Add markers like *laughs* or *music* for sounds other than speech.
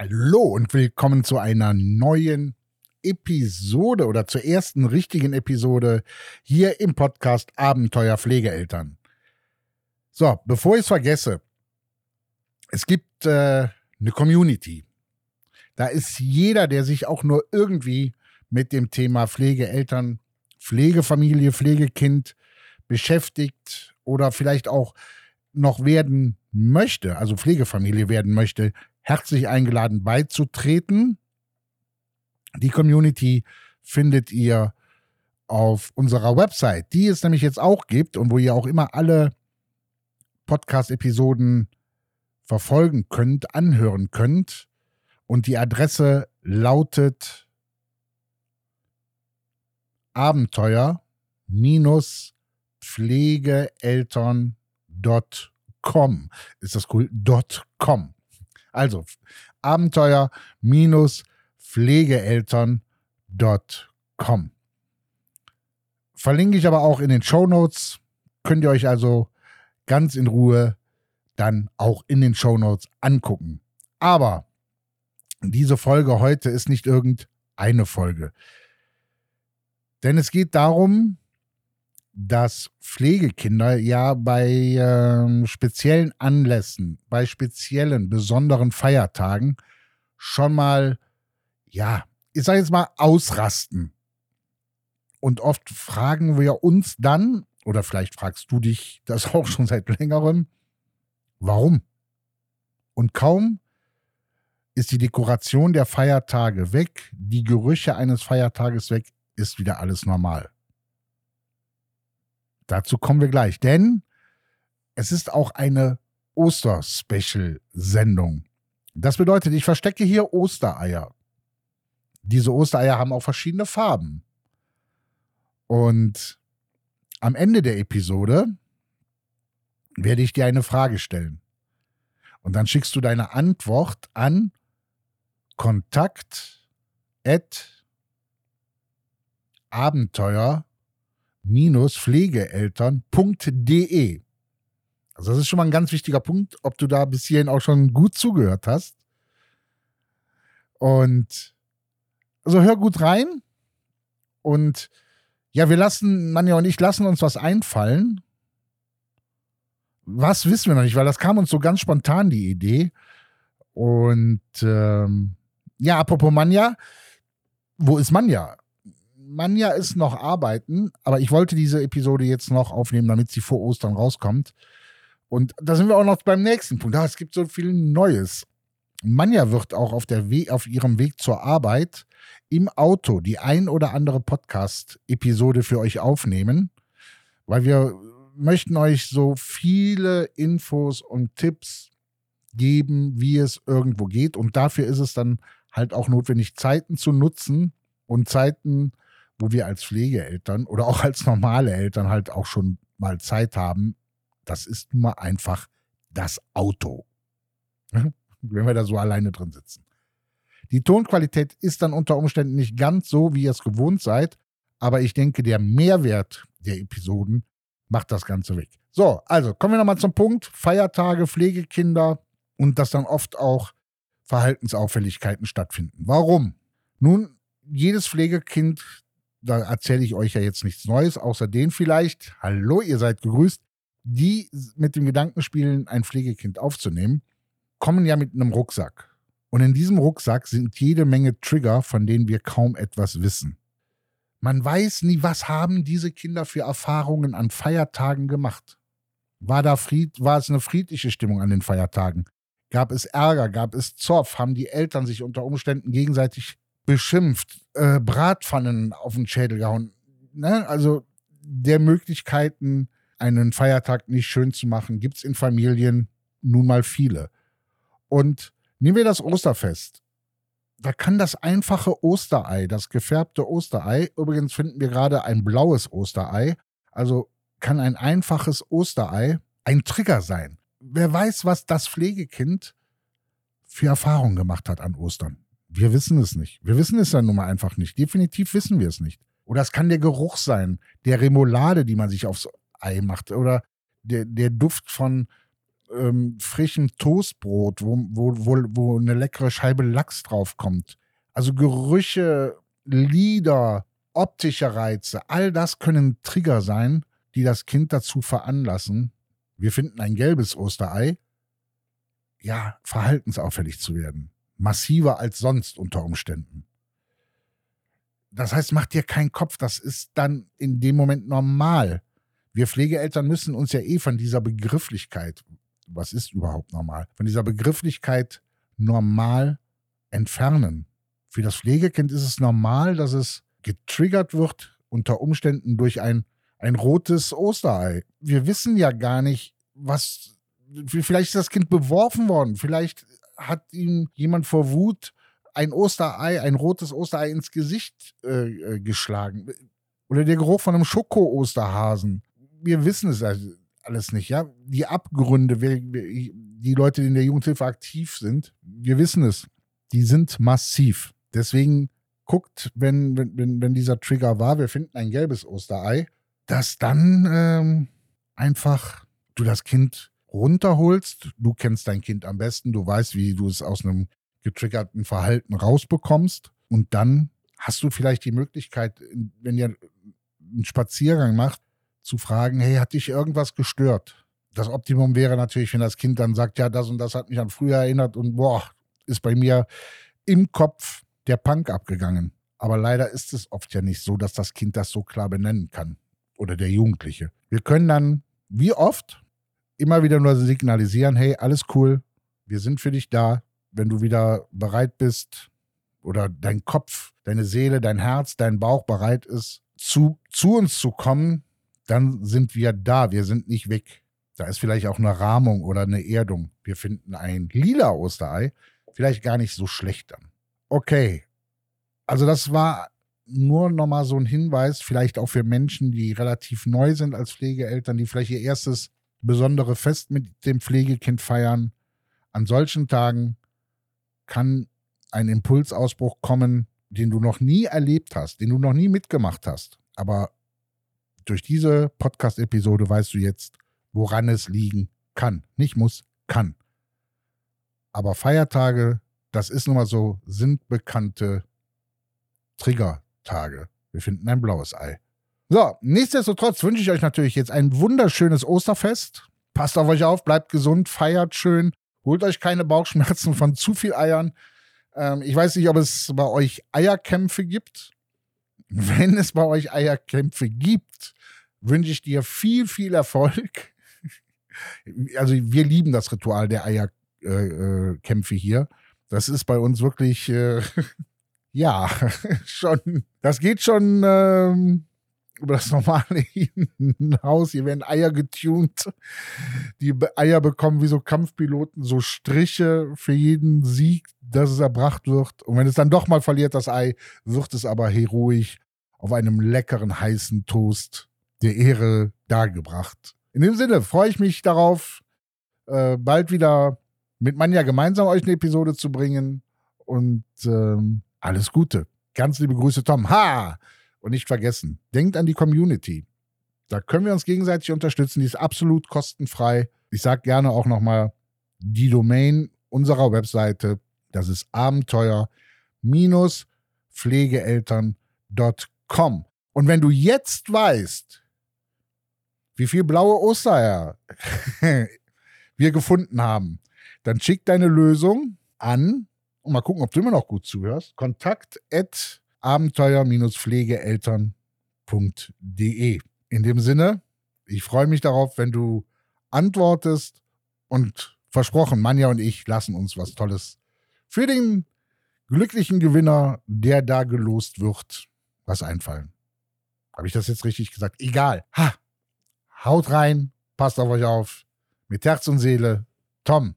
Hallo und willkommen zu einer neuen Episode oder zur ersten richtigen Episode hier im Podcast Abenteuer Pflegeeltern. So, bevor ich es vergesse, es gibt äh, eine Community. Da ist jeder, der sich auch nur irgendwie mit dem Thema Pflegeeltern, Pflegefamilie, Pflegekind beschäftigt oder vielleicht auch noch werden möchte, also Pflegefamilie werden möchte, herzlich eingeladen beizutreten. Die Community findet ihr auf unserer Website, die es nämlich jetzt auch gibt und wo ihr auch immer alle Podcast-Episoden verfolgen könnt, anhören könnt. Und die Adresse lautet abenteuer-pflegeeltern.com. Ist das cool? .com. Also abenteuer-pflegeeltern.com. Verlinke ich aber auch in den Show Notes. Könnt ihr euch also ganz in Ruhe dann auch in den Show Notes angucken. Aber diese Folge heute ist nicht irgendeine Folge. Denn es geht darum, dass Pflegekinder ja bei äh, speziellen Anlässen, bei speziellen, besonderen Feiertagen schon mal, ja, ich sage jetzt mal, ausrasten. Und oft fragen wir uns dann, oder vielleicht fragst du dich das *laughs* auch schon seit längerem, warum? Und kaum ist die Dekoration der Feiertage weg, die Gerüche eines Feiertages weg, ist wieder alles normal. Dazu kommen wir gleich, denn es ist auch eine Oster-Special-Sendung. Das bedeutet, ich verstecke hier Ostereier. Diese Ostereier haben auch verschiedene Farben. Und am Ende der Episode werde ich dir eine Frage stellen. Und dann schickst du deine Antwort an kontakt pflegeeltern.de. Also das ist schon mal ein ganz wichtiger Punkt, ob du da bis hierhin auch schon gut zugehört hast. Und also hör gut rein. Und ja, wir lassen, Manja und ich lassen uns was einfallen. Was wissen wir noch nicht, weil das kam uns so ganz spontan, die Idee. Und ähm, ja, apropos Manja, wo ist Manja? Manja ist noch arbeiten, aber ich wollte diese Episode jetzt noch aufnehmen, damit sie vor Ostern rauskommt. Und da sind wir auch noch beim nächsten Punkt. Ah, es gibt so viel Neues. Manja wird auch auf, der We auf ihrem Weg zur Arbeit im Auto die ein oder andere Podcast-Episode für euch aufnehmen, weil wir möchten euch so viele Infos und Tipps geben, wie es irgendwo geht. Und dafür ist es dann halt auch notwendig, Zeiten zu nutzen und Zeiten wo wir als Pflegeeltern oder auch als normale Eltern halt auch schon mal Zeit haben, das ist nun mal einfach das Auto. Wenn wir da so alleine drin sitzen. Die Tonqualität ist dann unter Umständen nicht ganz so, wie ihr es gewohnt seid, aber ich denke, der Mehrwert der Episoden macht das Ganze weg. So, also kommen wir nochmal zum Punkt. Feiertage, Pflegekinder und dass dann oft auch Verhaltensauffälligkeiten stattfinden. Warum? Nun, jedes Pflegekind da erzähle ich euch ja jetzt nichts Neues, außer den vielleicht, hallo, ihr seid gegrüßt, die mit dem Gedanken spielen, ein Pflegekind aufzunehmen, kommen ja mit einem Rucksack. Und in diesem Rucksack sind jede Menge Trigger, von denen wir kaum etwas wissen. Man weiß nie, was haben diese Kinder für Erfahrungen an Feiertagen gemacht. War da Fried, war es eine friedliche Stimmung an den Feiertagen? Gab es Ärger? Gab es Zoff? Haben die Eltern sich unter Umständen gegenseitig beschimpft, äh, Bratpfannen auf den Schädel gehauen. Ne? Also der Möglichkeiten, einen Feiertag nicht schön zu machen, gibt es in Familien nun mal viele. Und nehmen wir das Osterfest. Da kann das einfache Osterei, das gefärbte Osterei, übrigens finden wir gerade ein blaues Osterei, also kann ein einfaches Osterei ein Trigger sein. Wer weiß, was das Pflegekind für Erfahrungen gemacht hat an Ostern. Wir wissen es nicht. Wir wissen es dann nun mal einfach nicht. Definitiv wissen wir es nicht. Oder es kann der Geruch sein, der Remoulade, die man sich aufs Ei macht. Oder der, der Duft von ähm, frischem Toastbrot, wo, wo, wo, wo eine leckere Scheibe Lachs draufkommt. Also Gerüche, Lieder, optische Reize, all das können Trigger sein, die das Kind dazu veranlassen, wir finden ein gelbes Osterei, ja, verhaltensauffällig zu werden. Massiver als sonst unter Umständen. Das heißt, mach dir keinen Kopf, das ist dann in dem Moment normal. Wir Pflegeeltern müssen uns ja eh von dieser Begrifflichkeit, was ist überhaupt normal, von dieser Begrifflichkeit normal entfernen. Für das Pflegekind ist es normal, dass es getriggert wird unter Umständen durch ein, ein rotes Osterei. Wir wissen ja gar nicht, was, vielleicht ist das Kind beworfen worden, vielleicht hat ihm jemand vor Wut ein Osterei, ein rotes Osterei ins Gesicht äh, äh geschlagen. Oder der Geruch von einem Schoko-Osterhasen. Wir wissen es also alles nicht, ja. Die Abgründe, wir, wir, die Leute, die in der Jugendhilfe aktiv sind, wir wissen es. Die sind massiv. Deswegen guckt, wenn, wenn, wenn dieser Trigger war, wir finden ein gelbes Osterei, dass dann ähm, einfach du das Kind runterholst. Du kennst dein Kind am besten, du weißt, wie du es aus einem getriggerten Verhalten rausbekommst. Und dann hast du vielleicht die Möglichkeit, wenn ihr einen Spaziergang macht, zu fragen, hey, hat dich irgendwas gestört? Das Optimum wäre natürlich, wenn das Kind dann sagt, ja, das und das hat mich an früher erinnert und boah, ist bei mir im Kopf der Punk abgegangen. Aber leider ist es oft ja nicht so, dass das Kind das so klar benennen kann. Oder der Jugendliche. Wir können dann, wie oft, immer wieder nur signalisieren, hey, alles cool, wir sind für dich da, wenn du wieder bereit bist oder dein Kopf, deine Seele, dein Herz, dein Bauch bereit ist, zu, zu uns zu kommen, dann sind wir da, wir sind nicht weg. Da ist vielleicht auch eine Rahmung oder eine Erdung. Wir finden ein lila Osterei, vielleicht gar nicht so schlecht dann. Okay, also das war nur nochmal so ein Hinweis, vielleicht auch für Menschen, die relativ neu sind als Pflegeeltern, die vielleicht ihr erstes besondere Fest mit dem Pflegekind feiern. An solchen Tagen kann ein Impulsausbruch kommen, den du noch nie erlebt hast, den du noch nie mitgemacht hast. Aber durch diese Podcast-Episode weißt du jetzt, woran es liegen kann. Nicht muss, kann. Aber Feiertage, das ist nun mal so, sind bekannte Triggertage. Wir finden ein blaues Ei. So, nichtsdestotrotz wünsche ich euch natürlich jetzt ein wunderschönes Osterfest. Passt auf euch auf, bleibt gesund, feiert schön, holt euch keine Bauchschmerzen von zu viel Eiern. Ähm, ich weiß nicht, ob es bei euch Eierkämpfe gibt. Wenn es bei euch Eierkämpfe gibt, wünsche ich dir viel, viel Erfolg. *laughs* Also wir lieben das Ritual der Eierkämpfe äh, hier. Das ist bei uns wirklich, äh, *laughs* ja, *laughs* schon, das geht schon ähm, über das normale *laughs* hinaus. Hier werden Eier getuned. Die Eier bekommen wie so Kampfpiloten so Striche für jeden Sieg, dass es erbracht wird. Und wenn es dann doch mal verliert, das Ei, wird es aber heroisch auf einem leckeren, heißen Toast der Ehre dargebracht. In dem Sinne freue ich mich darauf, äh, bald wieder mit Manja gemeinsam euch eine Episode zu bringen. Und ähm, alles Gute. Ganz liebe Grüße, Tom. Ha! Und nicht vergessen, denkt an die Community. Da können wir uns gegenseitig unterstützen. Die ist absolut kostenfrei. Ich sage gerne auch nochmal die Domain unserer Webseite. Das ist abenteuer-pflegeeltern.com. Und wenn du jetzt weißt, wie viel blaue Ostereier *laughs* wir gefunden haben, dann schick deine Lösung an und mal gucken, ob du immer noch gut zuhörst. Kontakt at abenteuer-pflegeeltern.de. In dem Sinne, ich freue mich darauf, wenn du antwortest und versprochen, Manja und ich lassen uns was Tolles für den glücklichen Gewinner, der da gelost wird, was einfallen. Habe ich das jetzt richtig gesagt? Egal. Ha! Haut rein, passt auf euch auf. Mit Herz und Seele, Tom.